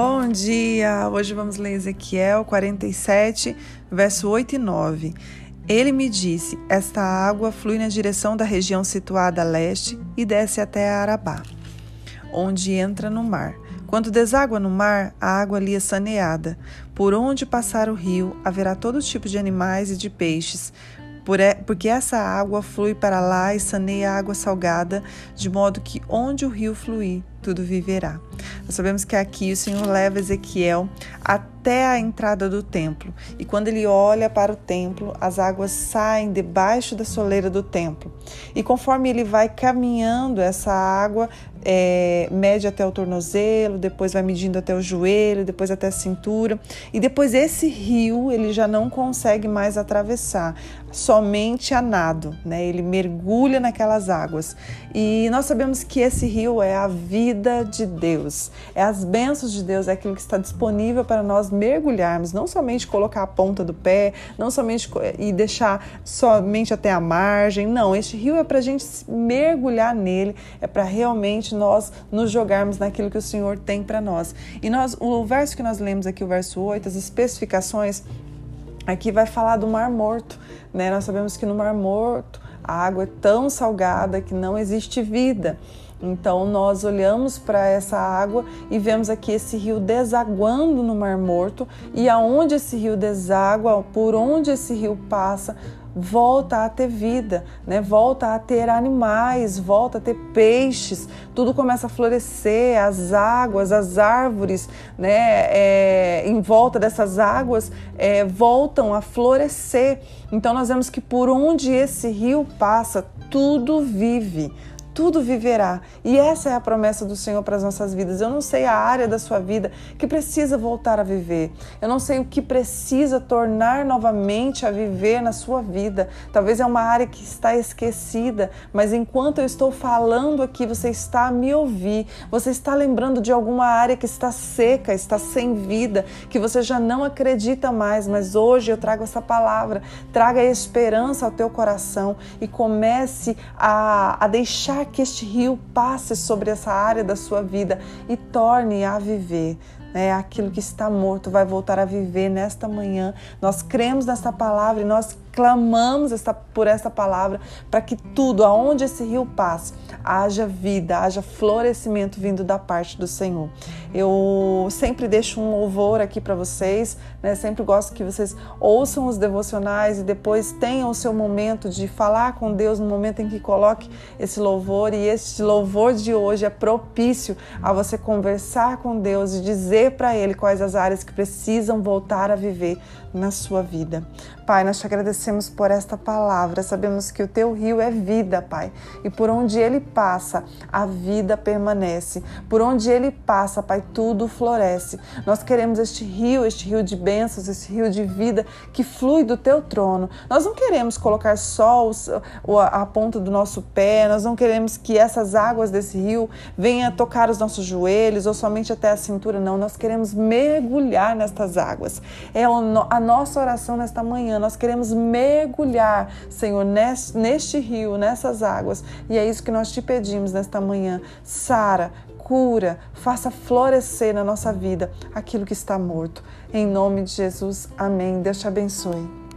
Bom dia! Hoje vamos ler Ezequiel 47, verso 8 e 9. Ele me disse: Esta água flui na direção da região situada a leste e desce até Arabá, onde entra no mar. Quando deságua no mar, a água ali é saneada. Por onde passar o rio, haverá todo tipo de animais e de peixes, porque essa água flui para lá e saneia a água salgada, de modo que onde o rio fluir, tudo viverá. Nós sabemos que aqui o Senhor leva Ezequiel até a entrada do templo. E quando ele olha para o templo, as águas saem debaixo da soleira do templo. E conforme ele vai caminhando, essa água é, mede até o tornozelo, depois vai medindo até o joelho, depois até a cintura. E depois esse rio ele já não consegue mais atravessar, somente a nado, né? Ele mergulha naquelas águas. E nós sabemos que esse rio é a vida de Deus, é as bênçãos de Deus, é aquilo que está disponível para nós mergulharmos, não somente colocar a ponta do pé, não somente e deixar somente até a margem, não. Este rio é para a gente mergulhar nele, é para realmente nós nos jogarmos naquilo que o Senhor tem para nós. E nós, o verso que nós lemos aqui, o verso 8, as especificações, aqui vai falar do Mar Morto, né? Nós sabemos que no Mar Morto a água é tão salgada que não existe vida. Então nós olhamos para essa água e vemos aqui esse rio desaguando no Mar Morto e aonde esse rio deságua, por onde esse rio passa, volta a ter vida, né? volta a ter animais, volta a ter peixes, tudo começa a florescer, as águas, as árvores né? É, em volta dessas águas é, voltam a florescer. Então nós vemos que por onde esse rio passa, tudo vive tudo viverá. E essa é a promessa do Senhor para as nossas vidas. Eu não sei a área da sua vida que precisa voltar a viver. Eu não sei o que precisa tornar novamente a viver na sua vida. Talvez é uma área que está esquecida, mas enquanto eu estou falando aqui, você está a me ouvir. Você está lembrando de alguma área que está seca, está sem vida, que você já não acredita mais, mas hoje eu trago essa palavra. Traga esperança ao teu coração e comece a, a deixar que este rio passe sobre essa área da sua vida e torne a viver. Né? Aquilo que está morto vai voltar a viver nesta manhã. Nós cremos nesta palavra e nós clamamos esta, por essa palavra para que tudo, aonde esse rio passe, haja vida, haja florescimento vindo da parte do Senhor. Eu sempre deixo um louvor aqui para vocês, né? Sempre gosto que vocês ouçam os devocionais e depois tenham o seu momento de falar com Deus no momento em que coloque esse louvor e esse louvor de hoje é propício a você conversar com Deus e dizer para ele quais as áreas que precisam voltar a viver na sua vida. Pai, nós te agradecemos por esta palavra. Sabemos que o teu rio é vida, Pai, e por onde ele passa, a vida permanece. Por onde ele passa, Pai, tudo floresce. Nós queremos este rio, este rio de bênçãos, este rio de vida que flui do teu trono. Nós não queremos colocar só a ponta do nosso pé, nós não queremos que essas águas desse rio venham tocar os nossos joelhos ou somente até a cintura, não. Nós queremos mergulhar nestas águas. É a nossa oração nesta manhã nós queremos mergulhar, Senhor, neste rio, nessas águas. E é isso que nós te pedimos nesta manhã. Sara, cura, faça florescer na nossa vida aquilo que está morto. Em nome de Jesus, amém. Deus te abençoe.